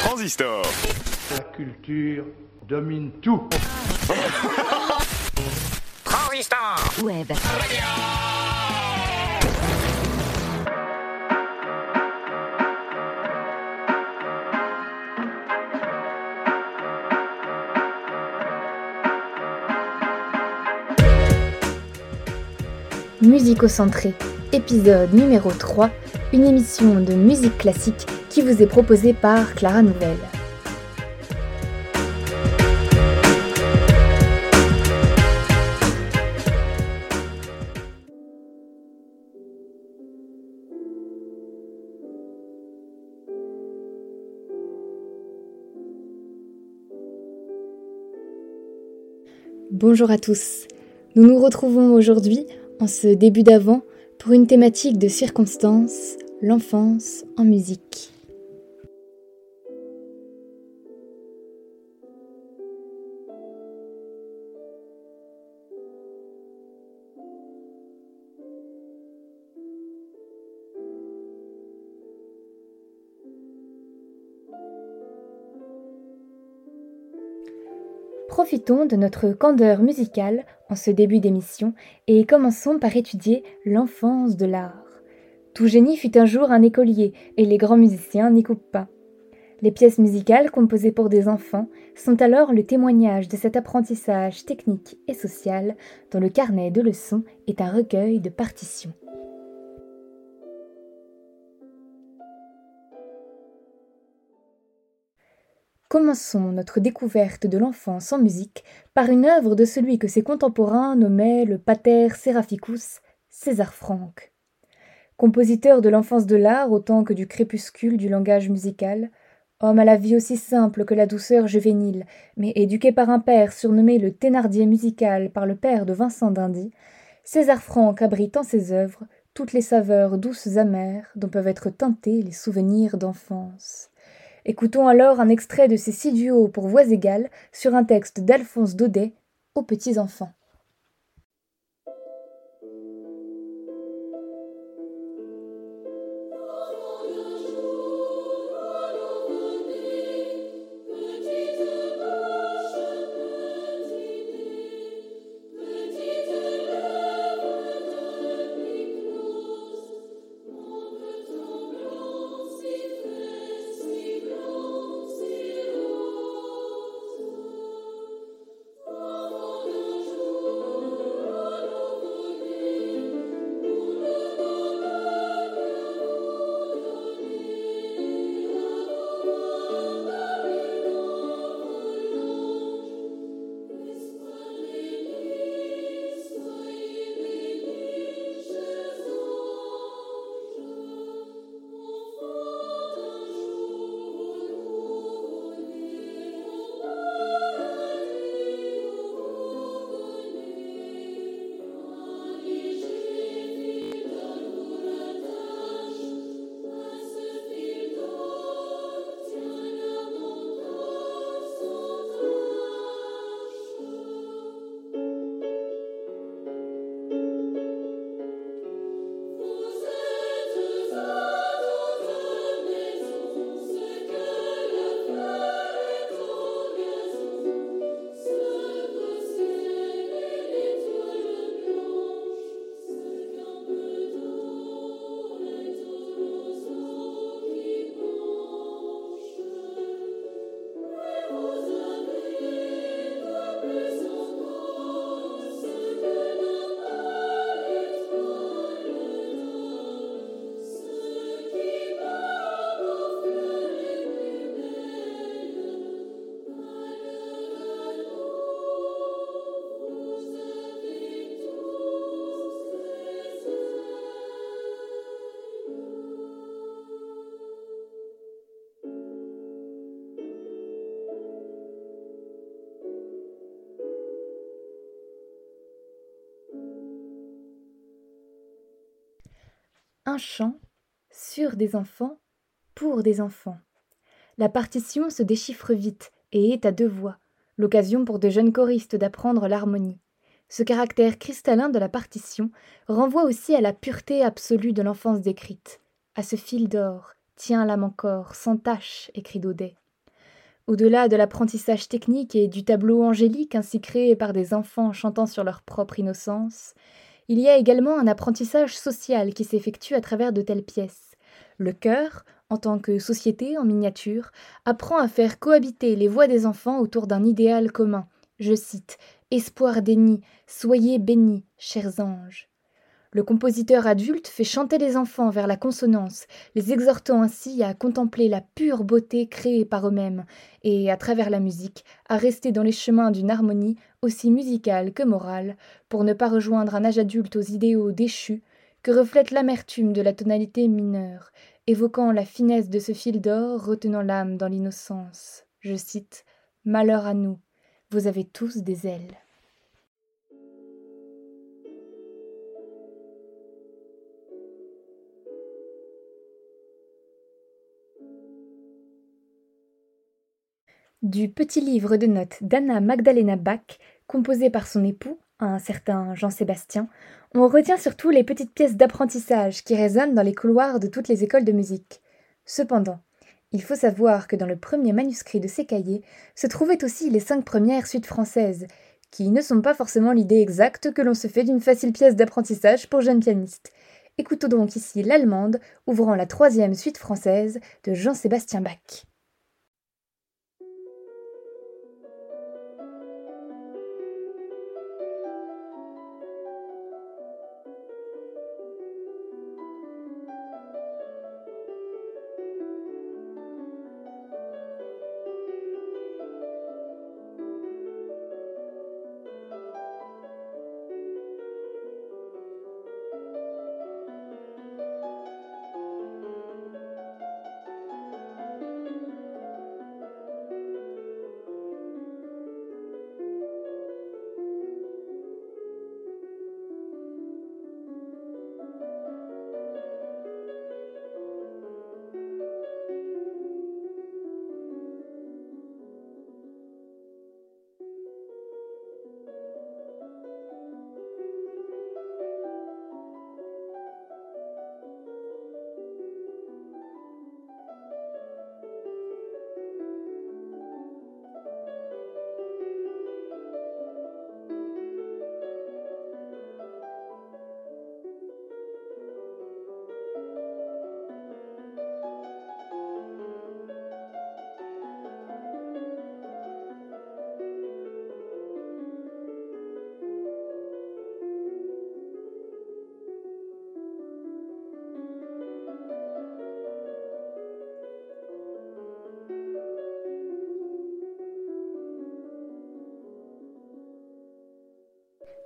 Transistor. La culture domine tout. Transistor Web. Musicocentré, épisode numéro 3, une émission de musique classique qui vous est proposée par Clara Nouvelle. Bonjour à tous. Nous nous retrouvons aujourd'hui, en ce début d'avant, pour une thématique de circonstance, l'enfance en musique. De notre candeur musicale en ce début d'émission et commençons par étudier l'enfance de l'art. Tout génie fut un jour un écolier et les grands musiciens n'y coupent pas. Les pièces musicales composées pour des enfants sont alors le témoignage de cet apprentissage technique et social dont le carnet de leçons est un recueil de partitions. Commençons notre découverte de l'enfance en musique par une œuvre de celui que ses contemporains nommaient le pater seraphicus, César Franck. Compositeur de l'enfance de l'art autant que du crépuscule du langage musical, homme à la vie aussi simple que la douceur juvénile, mais éduqué par un père surnommé le Thénardier musical par le père de Vincent d'Indy, César Franck abrite en ses œuvres toutes les saveurs douces amères dont peuvent être teintés les souvenirs d'enfance. Écoutons alors un extrait de ces six duos pour voix égales sur un texte d'Alphonse Daudet aux petits-enfants. Chant sur des enfants pour des enfants. La partition se déchiffre vite et est à deux voix, l'occasion pour de jeunes choristes d'apprendre l'harmonie. Ce caractère cristallin de la partition renvoie aussi à la pureté absolue de l'enfance décrite, à ce fil d'or, tiens l'âme encore, sans tache, écrit Daudet. Au-delà de l'apprentissage technique et du tableau angélique ainsi créé par des enfants chantant sur leur propre innocence, il y a également un apprentissage social qui s'effectue à travers de telles pièces. Le chœur, en tant que société en miniature, apprend à faire cohabiter les voix des enfants autour d'un idéal commun. Je cite Espoir des soyez bénis, chers anges. Le compositeur adulte fait chanter les enfants vers la consonance, les exhortant ainsi à contempler la pure beauté créée par eux-mêmes, et, à travers la musique, à rester dans les chemins d'une harmonie aussi musicale que morale, pour ne pas rejoindre un âge adulte aux idéaux déchus, que reflète l'amertume de la tonalité mineure, évoquant la finesse de ce fil d'or retenant l'âme dans l'innocence. Je cite Malheur à nous, vous avez tous des ailes. Du petit livre de notes d'Anna Magdalena Bach, composé par son époux, un certain Jean-Sébastien, on retient surtout les petites pièces d'apprentissage qui résonnent dans les couloirs de toutes les écoles de musique. Cependant, il faut savoir que dans le premier manuscrit de ces cahiers se trouvaient aussi les cinq premières suites françaises, qui ne sont pas forcément l'idée exacte que l'on se fait d'une facile pièce d'apprentissage pour jeunes pianistes. Écoutons donc ici l'allemande, ouvrant la troisième suite française de Jean-Sébastien Bach.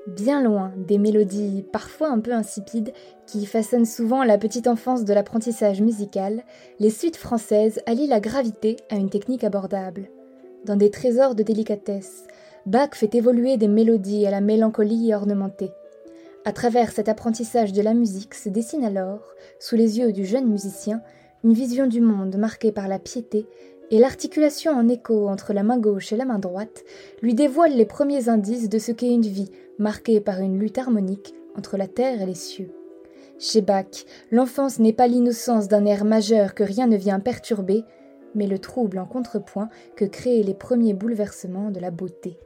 Bien loin des mélodies parfois un peu insipides qui façonnent souvent la petite enfance de l'apprentissage musical, les suites françaises allient la gravité à une technique abordable. Dans des trésors de délicatesse, Bach fait évoluer des mélodies à la mélancolie ornementée. À travers cet apprentissage de la musique se dessine alors, sous les yeux du jeune musicien, une vision du monde marquée par la piété et l'articulation en écho entre la main gauche et la main droite lui dévoile les premiers indices de ce qu'est une vie marquée par une lutte harmonique entre la terre et les cieux. Chez Bach, l'enfance n'est pas l'innocence d'un air majeur que rien ne vient perturber, mais le trouble en contrepoint que créent les premiers bouleversements de la beauté.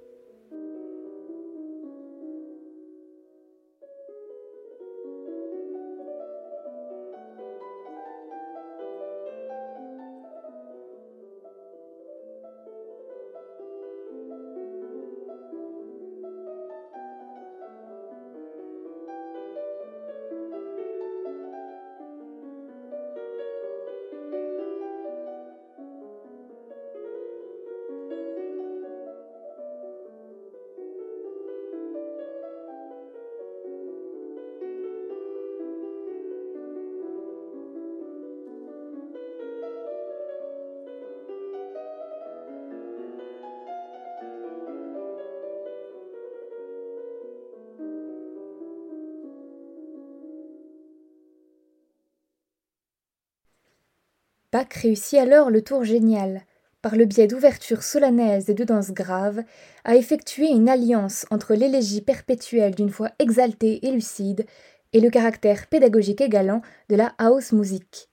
Bach réussit alors le tour génial, par le biais d'ouvertures solennelles et de danses graves, à effectuer une alliance entre l'élégie perpétuelle d'une voix exaltée et lucide et le caractère pédagogique et galant de la house music.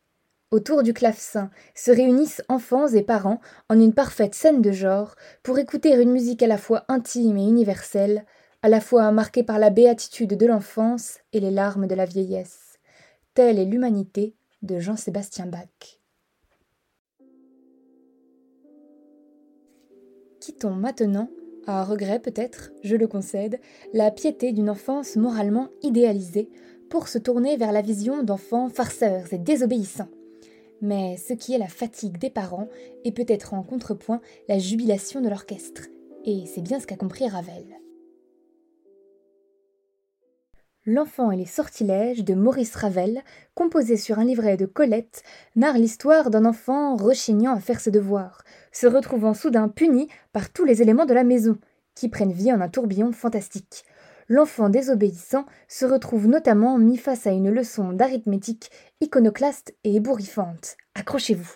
Autour du clavecin se réunissent enfants et parents en une parfaite scène de genre pour écouter une musique à la fois intime et universelle, à la fois marquée par la béatitude de l'enfance et les larmes de la vieillesse. Telle est l'humanité de Jean-Sébastien Bach. Quittons maintenant, à regret peut-être, je le concède, la piété d'une enfance moralement idéalisée pour se tourner vers la vision d'enfants farceurs et désobéissants mais ce qui est la fatigue des parents est peut-être en contrepoint la jubilation de l'orchestre, et c'est bien ce qu'a compris Ravel. L'enfant et les sortilèges de Maurice Ravel, composé sur un livret de Colette, narre l'histoire d'un enfant rechignant à faire ses devoirs, se retrouvant soudain puni par tous les éléments de la maison, qui prennent vie en un tourbillon fantastique, l'enfant désobéissant se retrouve notamment mis face à une leçon d'arithmétique iconoclaste et ébouriffante. Accrochez-vous.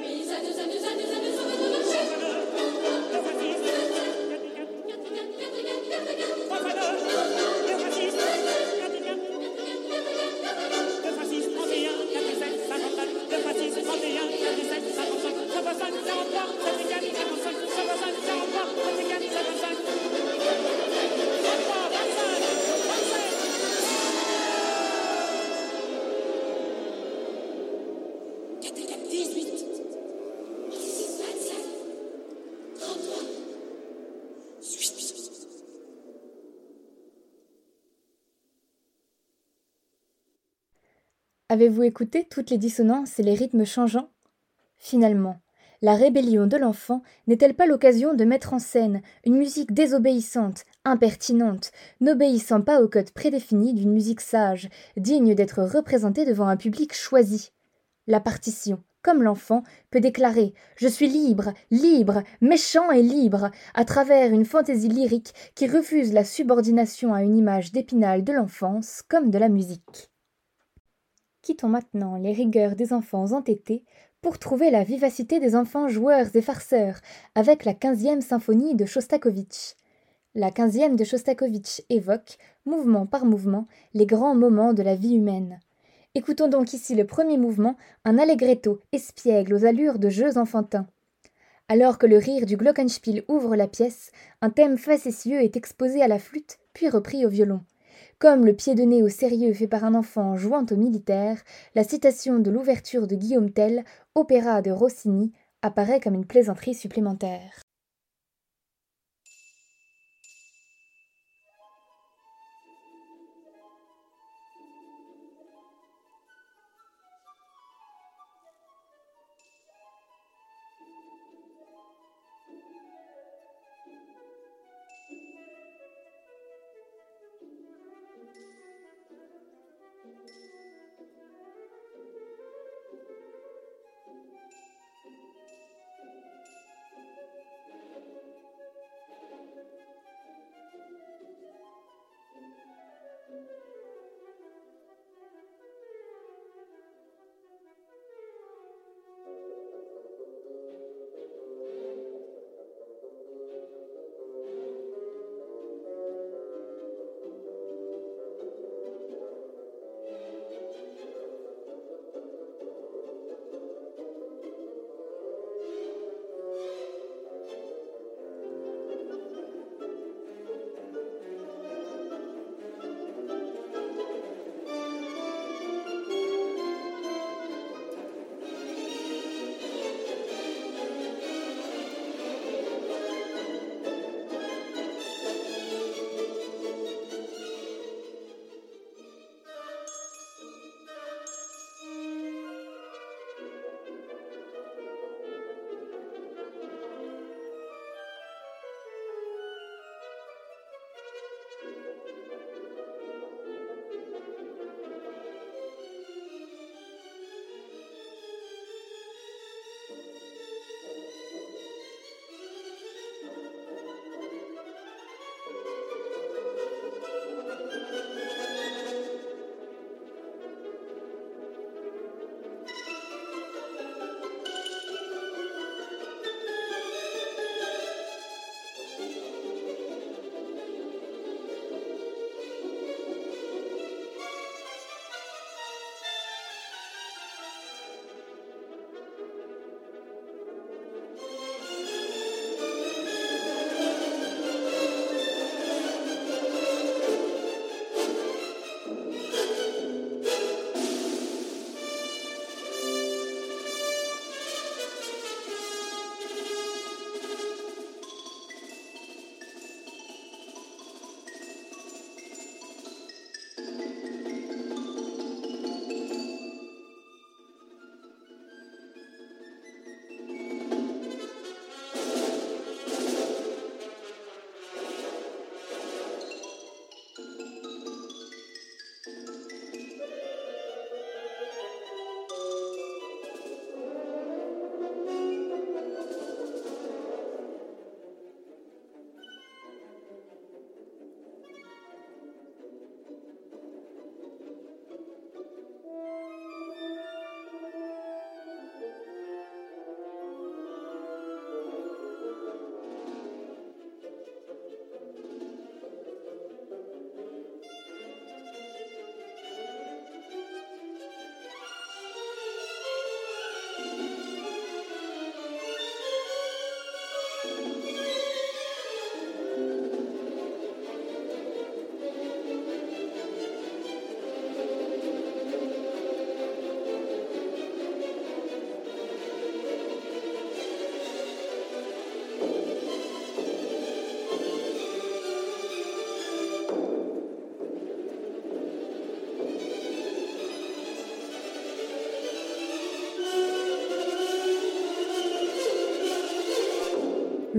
Satu, satu, satu, satu, satu. Avez-vous écouté toutes les dissonances et les rythmes changeants? Finalement, la rébellion de l'enfant n'est-elle pas l'occasion de mettre en scène une musique désobéissante, impertinente, n'obéissant pas au code prédéfini d'une musique sage, digne d'être représentée devant un public choisi? La partition, comme l'enfant, peut déclarer Je suis libre, libre, méchant et libre, à travers une fantaisie lyrique qui refuse la subordination à une image d'épinal de l'enfance comme de la musique. Quittons maintenant les rigueurs des enfants entêtés pour trouver la vivacité des enfants joueurs et farceurs avec la quinzième symphonie de Shostakovich. La quinzième de Shostakovich évoque, mouvement par mouvement, les grands moments de la vie humaine. Écoutons donc ici le premier mouvement, un allegretto espiègle aux allures de jeux enfantins. Alors que le rire du glockenspiel ouvre la pièce, un thème facétieux est exposé à la flûte, puis repris au violon. Comme le pied de nez au sérieux fait par un enfant jouant au militaire, la citation de l'ouverture de Guillaume Tell, opéra de Rossini, apparaît comme une plaisanterie supplémentaire.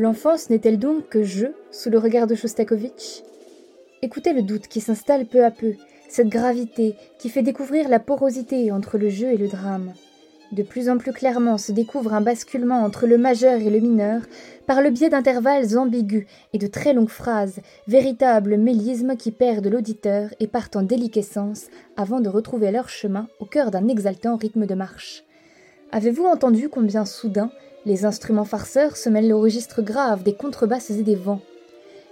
L'enfance n'est-elle donc que jeu sous le regard de Shostakovich? Écoutez le doute qui s'installe peu à peu, cette gravité qui fait découvrir la porosité entre le jeu et le drame. De plus en plus clairement se découvre un basculement entre le majeur et le mineur par le biais d'intervalles ambigus et de très longues phrases, véritables mélismes qui perdent l'auditeur et partent en déliquescence avant de retrouver leur chemin au cœur d'un exaltant rythme de marche. Avez-vous entendu combien soudain les instruments farceurs se mêlent au registre grave des contrebasses et des vents.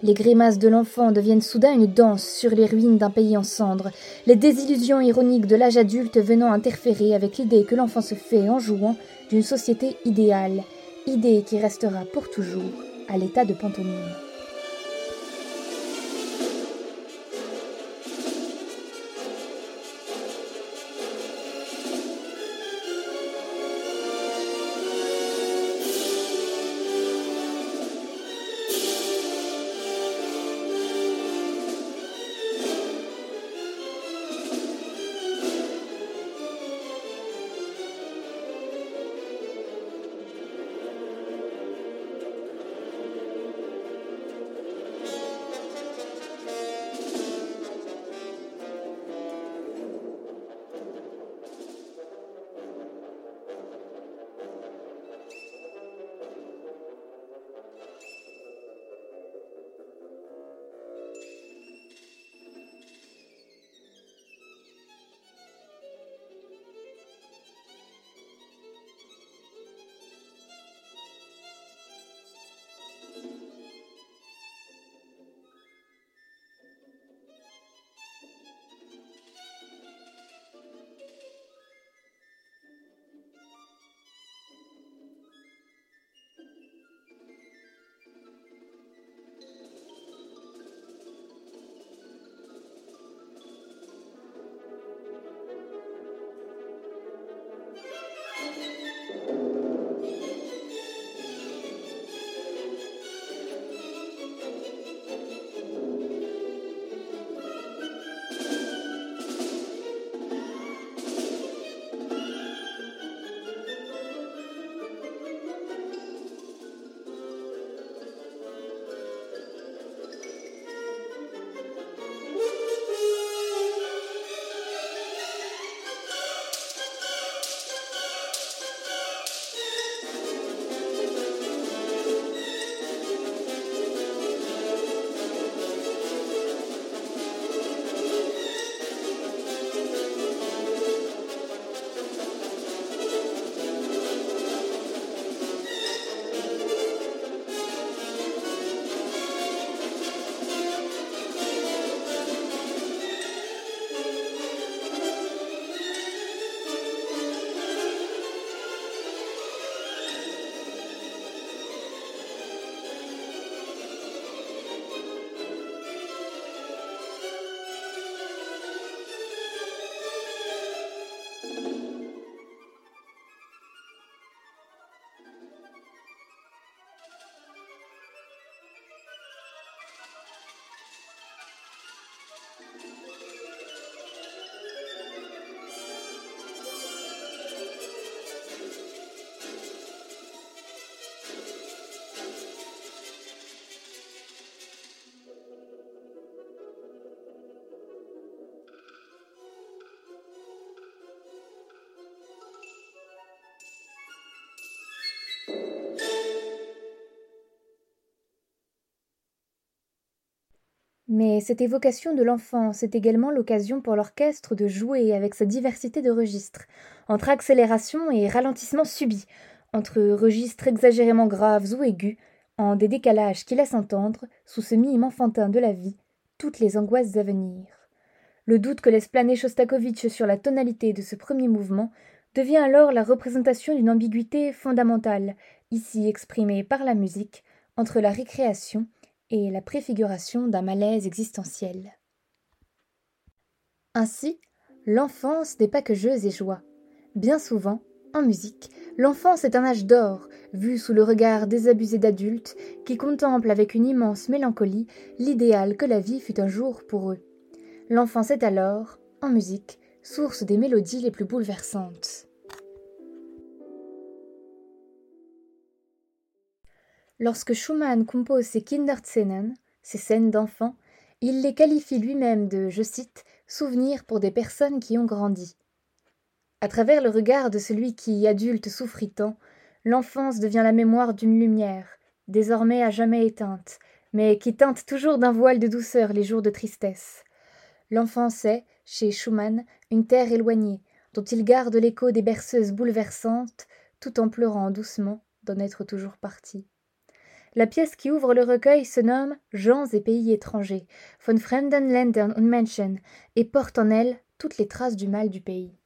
Les grimaces de l'enfant deviennent soudain une danse sur les ruines d'un pays en cendres, les désillusions ironiques de l'âge adulte venant interférer avec l'idée que l'enfant se fait en jouant d'une société idéale, idée qui restera pour toujours à l'état de pantomime. Mais cette évocation de l'enfance est également l'occasion pour l'orchestre de jouer avec sa diversité de registres, entre accélération et ralentissement subis, entre registres exagérément graves ou aigus, en des décalages qui laissent entendre, sous ce mime enfantin de la vie, toutes les angoisses à venir. Le doute que laisse planer Shostakovich sur la tonalité de ce premier mouvement devient alors la représentation d'une ambiguïté fondamentale, ici exprimée par la musique, entre la récréation et la préfiguration d'un malaise existentiel. Ainsi, l'enfance n'est pas que jeux et joie. Bien souvent, en musique, l'enfance est un âge d'or, vu sous le regard désabusé d'adultes qui contemplent avec une immense mélancolie l'idéal que la vie fut un jour pour eux. L'enfance est alors, en musique, source des mélodies les plus bouleversantes. Lorsque Schumann compose ses Kinderszenen, ses scènes d'enfants, il les qualifie lui-même de, je cite, souvenirs pour des personnes qui ont grandi. À travers le regard de celui qui, adulte, souffrit tant, l'enfance devient la mémoire d'une lumière, désormais à jamais éteinte, mais qui teinte toujours d'un voile de douceur les jours de tristesse. L'enfance est, chez Schumann, une terre éloignée, dont il garde l'écho des berceuses bouleversantes, tout en pleurant doucement d'en être toujours parti. La pièce qui ouvre le recueil se nomme Gens et pays étrangers, von Fremden Ländern und Menschen, et porte en elle toutes les traces du mal du pays.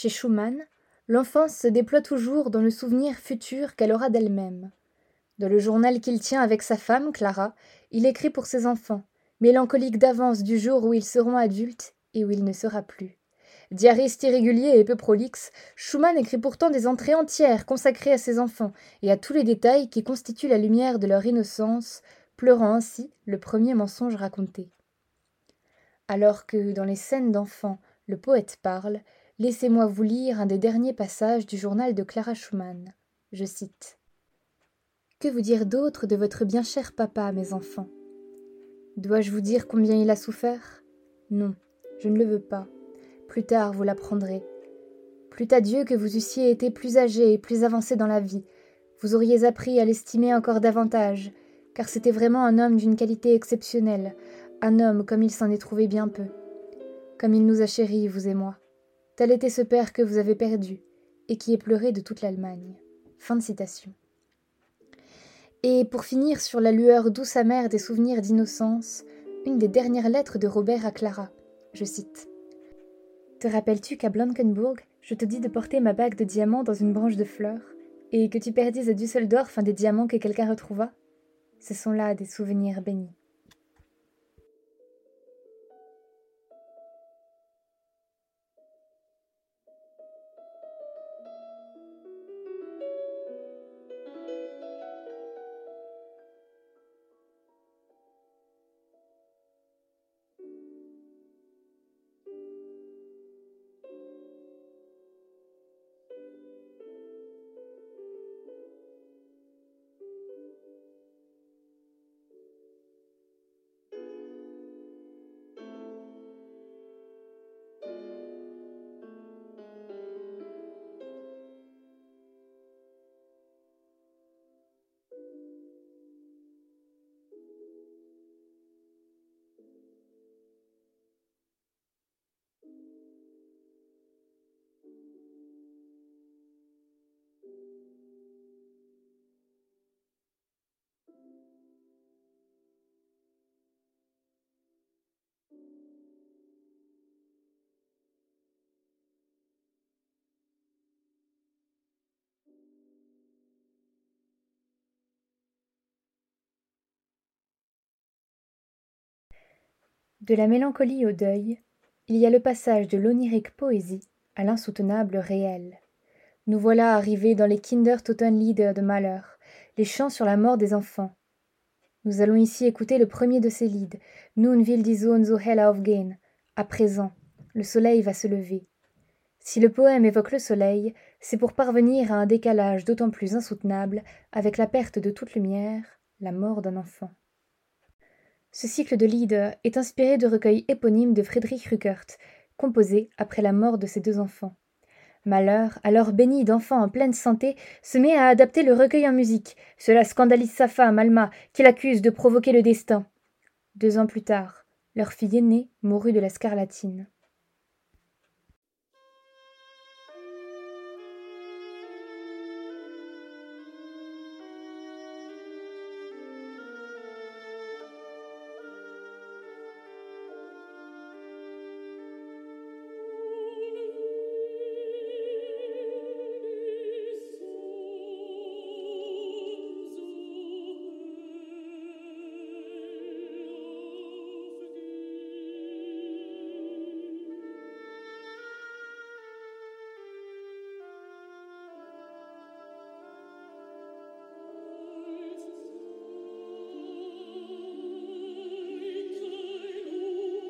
Chez Schumann, l'enfance se déploie toujours dans le souvenir futur qu'elle aura d'elle-même. Dans le journal qu'il tient avec sa femme, Clara, il écrit pour ses enfants, mélancolique d'avance du jour où ils seront adultes et où il ne sera plus. Diariste irrégulier et peu prolixe, Schumann écrit pourtant des entrées entières consacrées à ses enfants et à tous les détails qui constituent la lumière de leur innocence, pleurant ainsi le premier mensonge raconté. Alors que, dans les scènes d'enfants, le poète parle, Laissez-moi vous lire un des derniers passages du journal de Clara Schumann. Je cite. Que vous dire d'autre de votre bien cher papa, mes enfants? Dois-je vous dire combien il a souffert? Non, je ne le veux pas. Plus tard, vous l'apprendrez. Plût à Dieu que vous eussiez été plus âgé et plus avancé dans la vie, vous auriez appris à l'estimer encore davantage, car c'était vraiment un homme d'une qualité exceptionnelle, un homme comme il s'en est trouvé bien peu. Comme il nous a chéris, vous et moi. Tel était ce père que vous avez perdu, et qui est pleuré de toute l'Allemagne. Fin de citation. Et pour finir sur la lueur douce amère des souvenirs d'innocence, une des dernières lettres de Robert à Clara. Je cite. Te rappelles-tu qu'à Blankenburg, je te dis de porter ma bague de diamants dans une branche de fleurs, et que tu perdis à Düsseldorf un des diamants que quelqu'un retrouva? Ce sont là des souvenirs bénis. De la mélancolie au deuil, il y a le passage de l'onirique poésie à l'insoutenable réel. Nous voilà arrivés dans les Kindertotenlieder de Malheur, les chants sur la mort des enfants. Nous allons ici écouter le premier de ces lieds, Nun will die Sonne so hell aufgehen. À présent, le soleil va se lever. Si le poème évoque le soleil, c'est pour parvenir à un décalage d'autant plus insoutenable avec la perte de toute lumière, la mort d'un enfant. Ce cycle de Lieder est inspiré de recueils éponymes de Friedrich Rückert, composés après la mort de ses deux enfants. Malheur, alors béni d'enfant en pleine santé, se met à adapter le recueil en musique. Cela scandalise sa femme, Alma, qui l'accuse de provoquer le destin. Deux ans plus tard, leur fille aînée mourut de la scarlatine.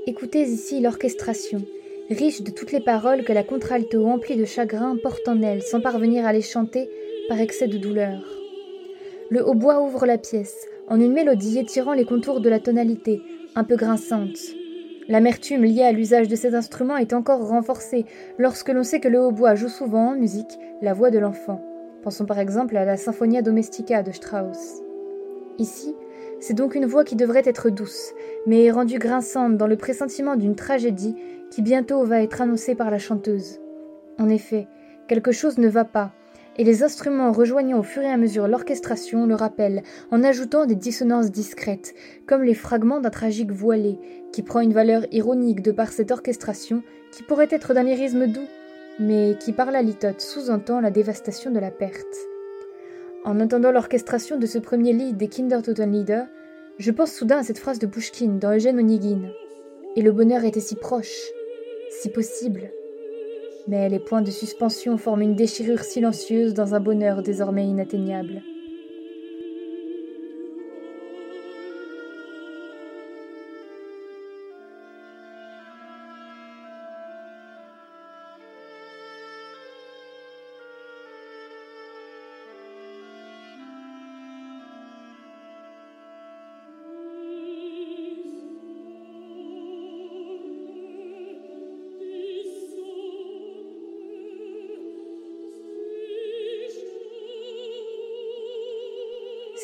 Écoutez ici l'orchestration, riche de toutes les paroles que la contralto emplie de chagrin porte en elle sans parvenir à les chanter par excès de douleur. Le hautbois ouvre la pièce, en une mélodie étirant les contours de la tonalité, un peu grinçante. L'amertume liée à l'usage de cet instrument est encore renforcée lorsque l'on sait que le hautbois joue souvent en musique la voix de l'enfant. Pensons par exemple à la Symphonia Domestica de Strauss. Ici, c'est donc une voix qui devrait être douce, mais rendue grinçante dans le pressentiment d'une tragédie qui bientôt va être annoncée par la chanteuse. En effet, quelque chose ne va pas, et les instruments rejoignant au fur et à mesure l'orchestration le rappellent, en ajoutant des dissonances discrètes, comme les fragments d'un tragique voilé, qui prend une valeur ironique de par cette orchestration, qui pourrait être d'un lyrisme doux, mais qui par la litote sous-entend la dévastation de la perte. En entendant l'orchestration de ce premier lit des Kindertotenlieder, je pense soudain à cette phrase de Pushkin dans Eugène Onegin. Et le bonheur était si proche, si possible. Mais les points de suspension forment une déchirure silencieuse dans un bonheur désormais inatteignable.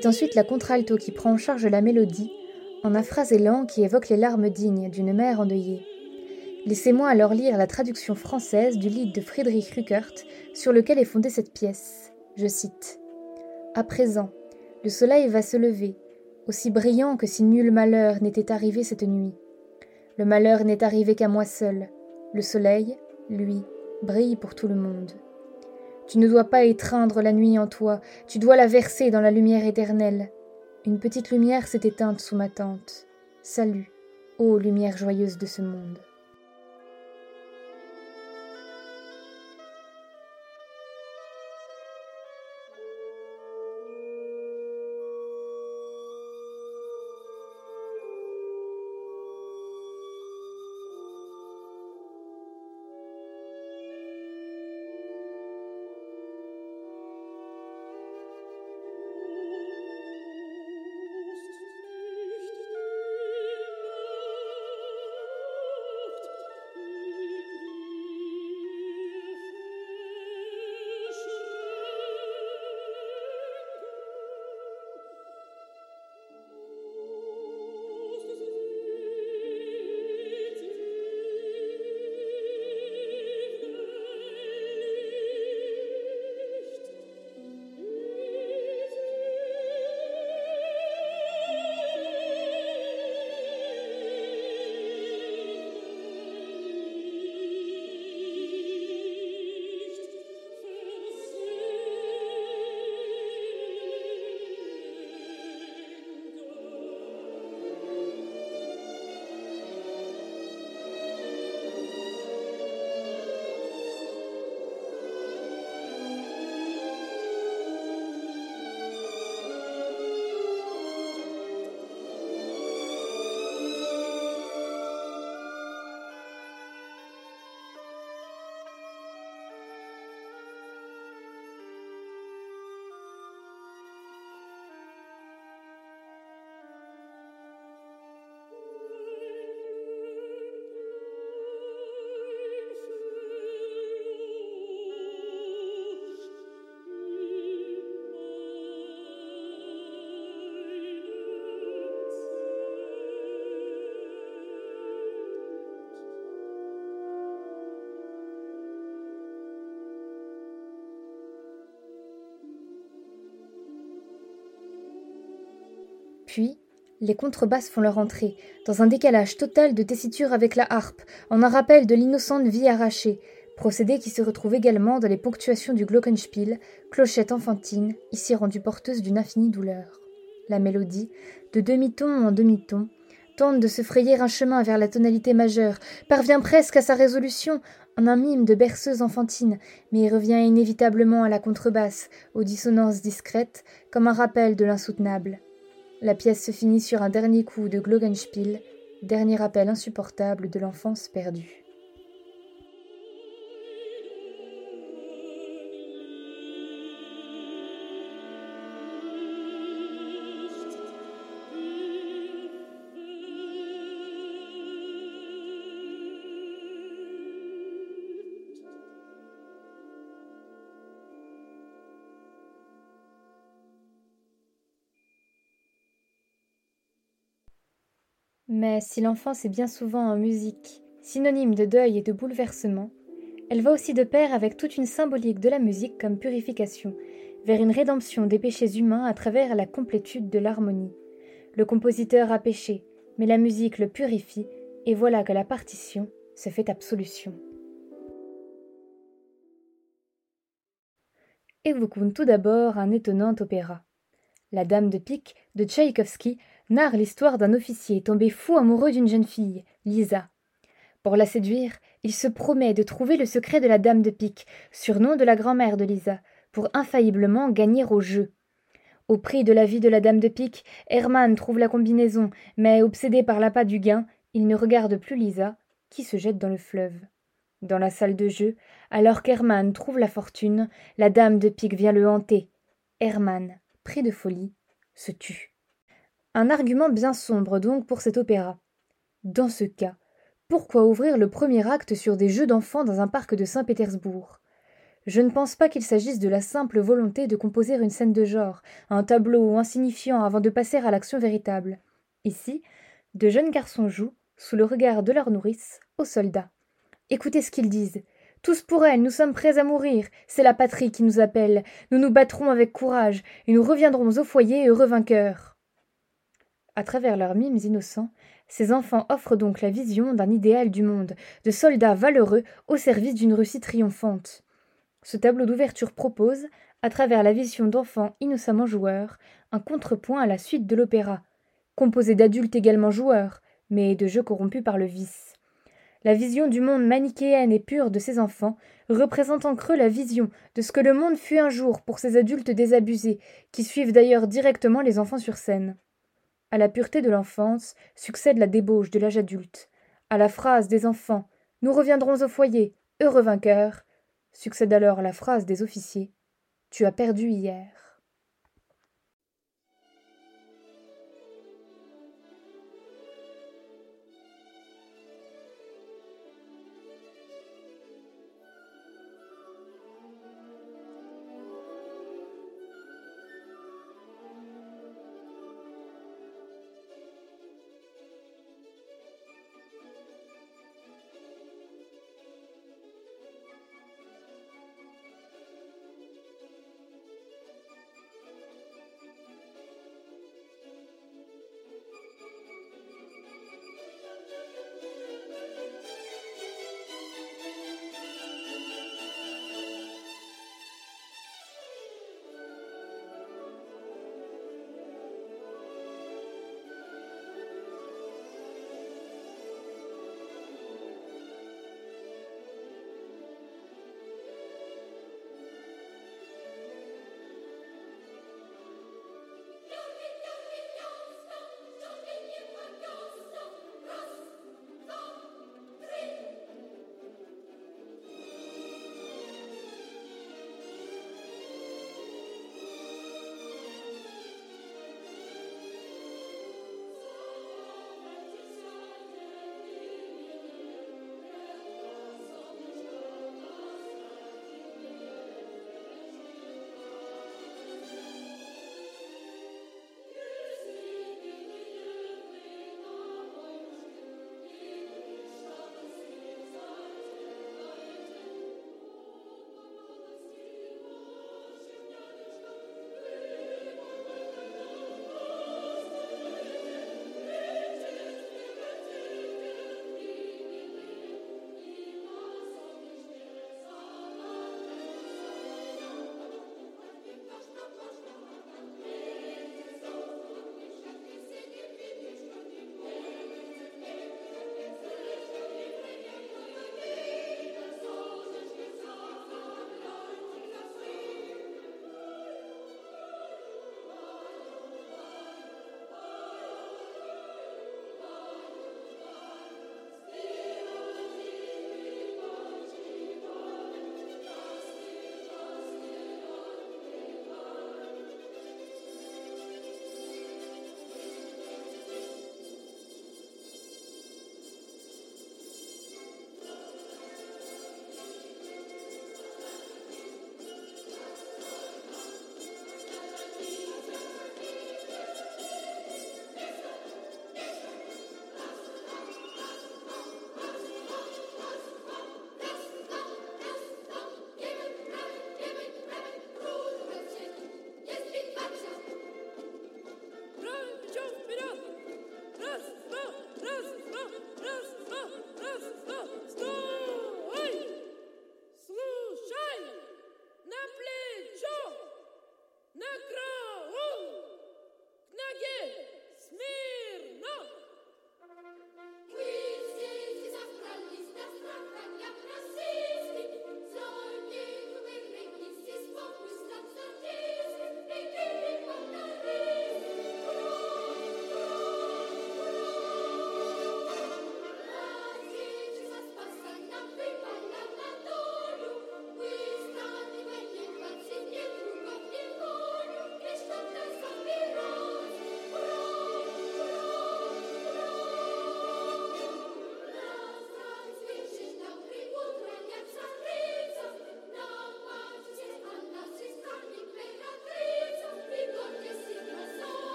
C'est ensuite la contralto qui prend en charge la mélodie, en un phrasélan qui évoque les larmes dignes d'une mère endeuillée. Laissez-moi alors lire la traduction française du lied de Friedrich Rückert sur lequel est fondée cette pièce. Je cite À présent, le soleil va se lever, aussi brillant que si nul malheur n'était arrivé cette nuit. Le malheur n'est arrivé qu'à moi seul. Le soleil, lui, brille pour tout le monde. Tu ne dois pas étreindre la nuit en toi, tu dois la verser dans la lumière éternelle. Une petite lumière s'est éteinte sous ma tente. Salut, ô lumière joyeuse de ce monde. Les contrebasses font leur entrée, dans un décalage total de tessiture avec la harpe, en un rappel de l'innocente vie arrachée, procédé qui se retrouve également dans les ponctuations du glockenspiel, clochette enfantine, ici rendue porteuse d'une infinie douleur. La mélodie, de demi-ton en demi-ton, tente de se frayer un chemin vers la tonalité majeure, parvient presque à sa résolution en un mime de berceuse enfantine, mais revient inévitablement à la contrebasse, aux dissonances discrètes, comme un rappel de l'insoutenable. La pièce se finit sur un dernier coup de Glockenspiel, dernier rappel insupportable de l'enfance perdue. Mais si l'enfance est bien souvent en musique, synonyme de deuil et de bouleversement, elle va aussi de pair avec toute une symbolique de la musique comme purification, vers une rédemption des péchés humains à travers la complétude de l'harmonie. Le compositeur a péché, mais la musique le purifie, et voilà que la partition se fait absolution. Évoquons tout d'abord un étonnant opéra. La Dame de Pique de Tchaïkovski narre l'histoire d'un officier tombé fou amoureux d'une jeune fille, Lisa. Pour la séduire, il se promet de trouver le secret de la dame de pique, surnom de la grand-mère de Lisa, pour infailliblement gagner au jeu. Au prix de la vie de la dame de pique, Hermann trouve la combinaison, mais obsédé par l'appât du gain, il ne regarde plus Lisa, qui se jette dans le fleuve. Dans la salle de jeu, alors qu'Hermann trouve la fortune, la dame de pique vient le hanter. Hermann, pris de folie, se tue. Un argument bien sombre donc pour cet opéra. Dans ce cas, pourquoi ouvrir le premier acte sur des jeux d'enfants dans un parc de Saint-Pétersbourg? Je ne pense pas qu'il s'agisse de la simple volonté de composer une scène de genre, un tableau insignifiant avant de passer à l'action véritable. Ici, de jeunes garçons jouent, sous le regard de leur nourrice, aux soldats. Écoutez ce qu'ils disent. Tous pour elle, nous sommes prêts à mourir. C'est la patrie qui nous appelle. Nous nous battrons avec courage, et nous reviendrons au foyer heureux vainqueurs. À travers leurs mimes innocents, ces enfants offrent donc la vision d'un idéal du monde, de soldats valeureux au service d'une Russie triomphante. Ce tableau d'ouverture propose, à travers la vision d'enfants innocemment joueurs, un contrepoint à la suite de l'opéra, composé d'adultes également joueurs, mais de jeux corrompus par le vice. La vision du monde manichéenne et pure de ces enfants représente en creux la vision de ce que le monde fut un jour pour ces adultes désabusés, qui suivent d'ailleurs directement les enfants sur scène. À la pureté de l'enfance succède la débauche de l'âge adulte. À la phrase des enfants Nous reviendrons au foyer, heureux vainqueurs succède alors la phrase des officiers Tu as perdu hier.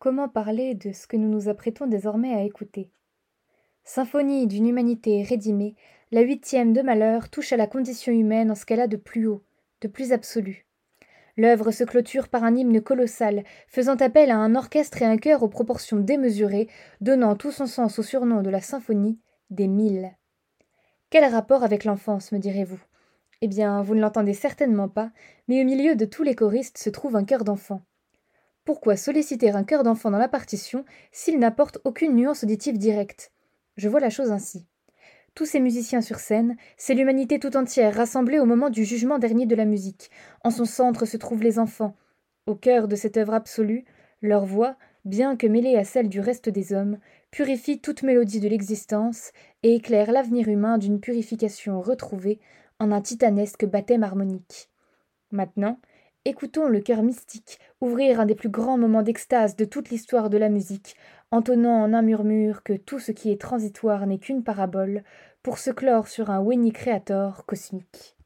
Comment parler de ce que nous nous apprêtons désormais à écouter? Symphonie d'une humanité rédimée, la huitième de malheur touche à la condition humaine en ce qu'elle a de plus haut, de plus absolu. L'œuvre se clôture par un hymne colossal, faisant appel à un orchestre et un chœur aux proportions démesurées, donnant tout son sens au surnom de la symphonie des mille. Quel rapport avec l'enfance, me direz-vous? Eh bien, vous ne l'entendez certainement pas, mais au milieu de tous les choristes se trouve un cœur d'enfant. Pourquoi solliciter un cœur d'enfant dans la partition s'il n'apporte aucune nuance auditive directe? Je vois la chose ainsi. Tous ces musiciens sur scène, c'est l'humanité tout entière rassemblée au moment du jugement dernier de la musique. En son centre se trouvent les enfants. Au cœur de cette œuvre absolue, leur voix, bien que mêlée à celle du reste des hommes, purifie toute mélodie de l'existence et éclaire l'avenir humain d'une purification retrouvée en un titanesque baptême harmonique. Maintenant, écoutons le cœur mystique ouvrir un des plus grands moments d'extase de toute l'histoire de la musique, entonnant en un murmure que tout ce qui est transitoire n'est qu'une parabole, pour se clore sur un Winnie Creator cosmique.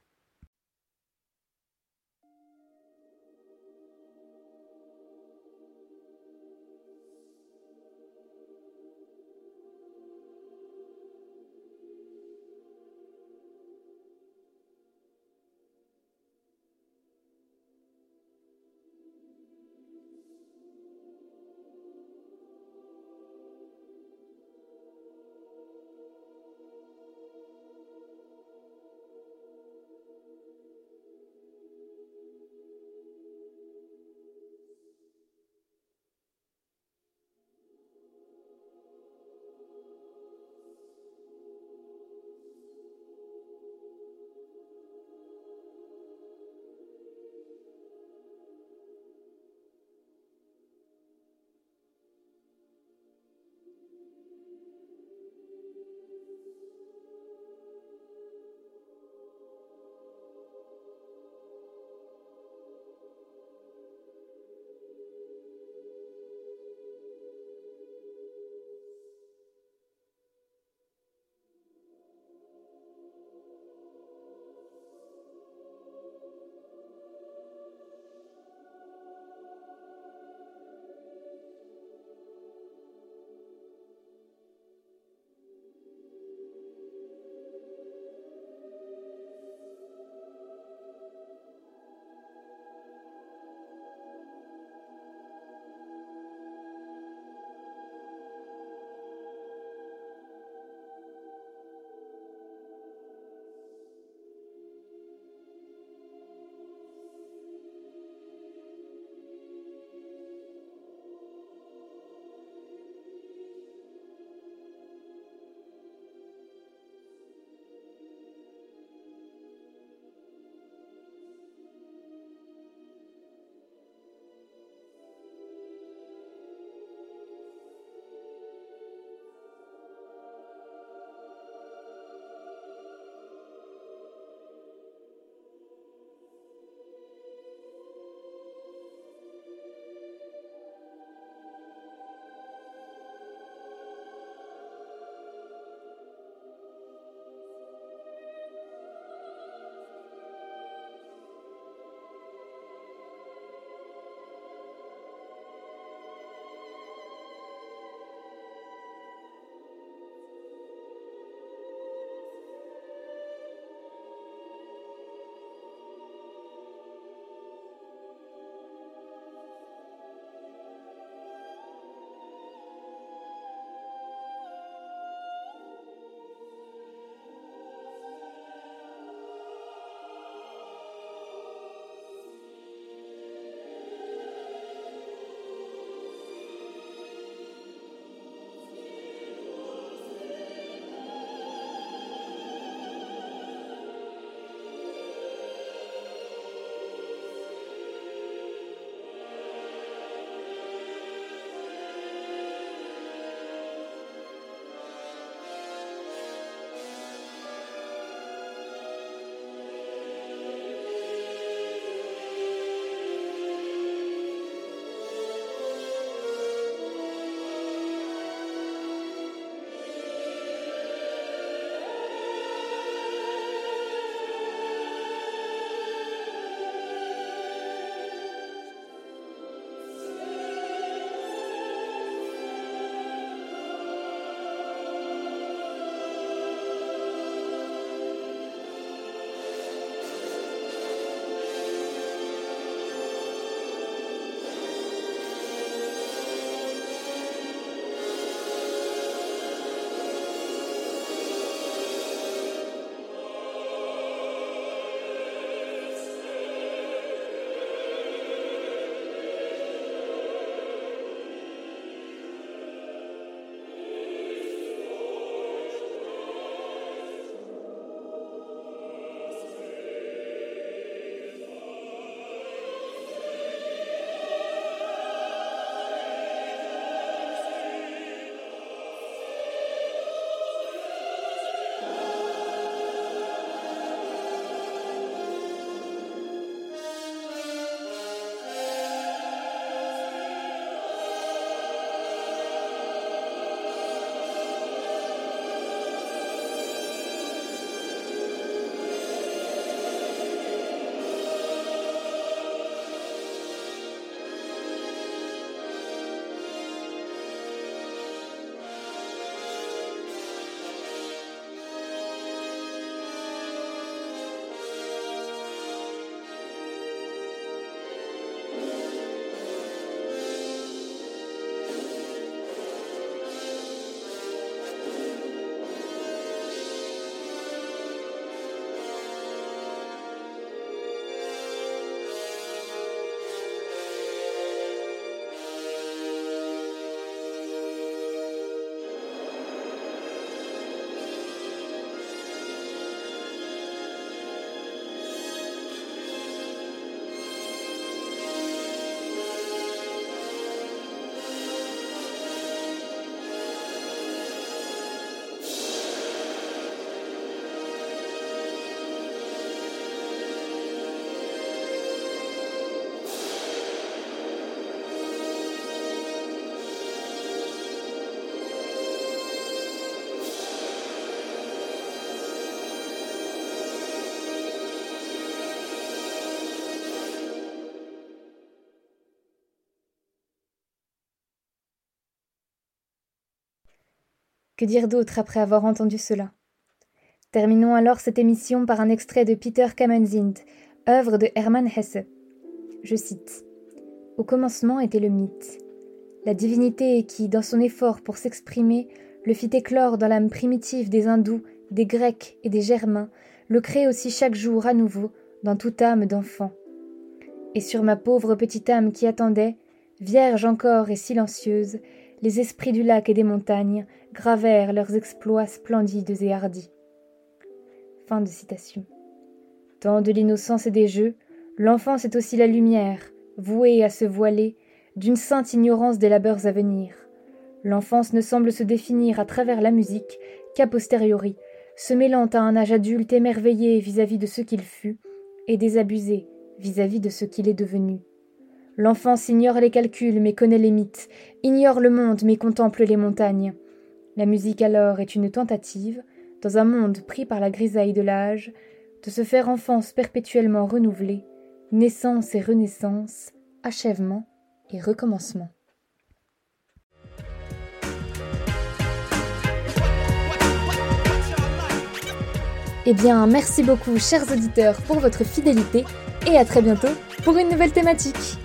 Que dire d'autre après avoir entendu cela? Terminons alors cette émission par un extrait de Peter Kamenzind, œuvre de Hermann Hesse. Je cite Au commencement était le mythe, la divinité qui, dans son effort pour s'exprimer, le fit éclore dans l'âme primitive des hindous, des grecs et des germains, le crée aussi chaque jour à nouveau dans toute âme d'enfant. Et sur ma pauvre petite âme qui attendait, vierge encore et silencieuse, les esprits du lac et des montagnes gravèrent leurs exploits splendides et hardis. Fin de citation. Tant de l'innocence et des jeux, l'enfance est aussi la lumière, vouée à se voiler d'une sainte ignorance des labeurs à venir. L'enfance ne semble se définir à travers la musique qu'a posteriori, se mêlant à un âge adulte émerveillé vis-à-vis de ce qu'il fut, et désabusé vis-à-vis de ce qu'il est devenu. L'enfance ignore les calculs mais connaît les mythes, ignore le monde mais contemple les montagnes. La musique alors est une tentative, dans un monde pris par la grisaille de l'âge, de se faire enfance perpétuellement renouvelée, naissance et renaissance, achèvement et recommencement. Eh bien, merci beaucoup, chers auditeurs, pour votre fidélité et à très bientôt pour une nouvelle thématique.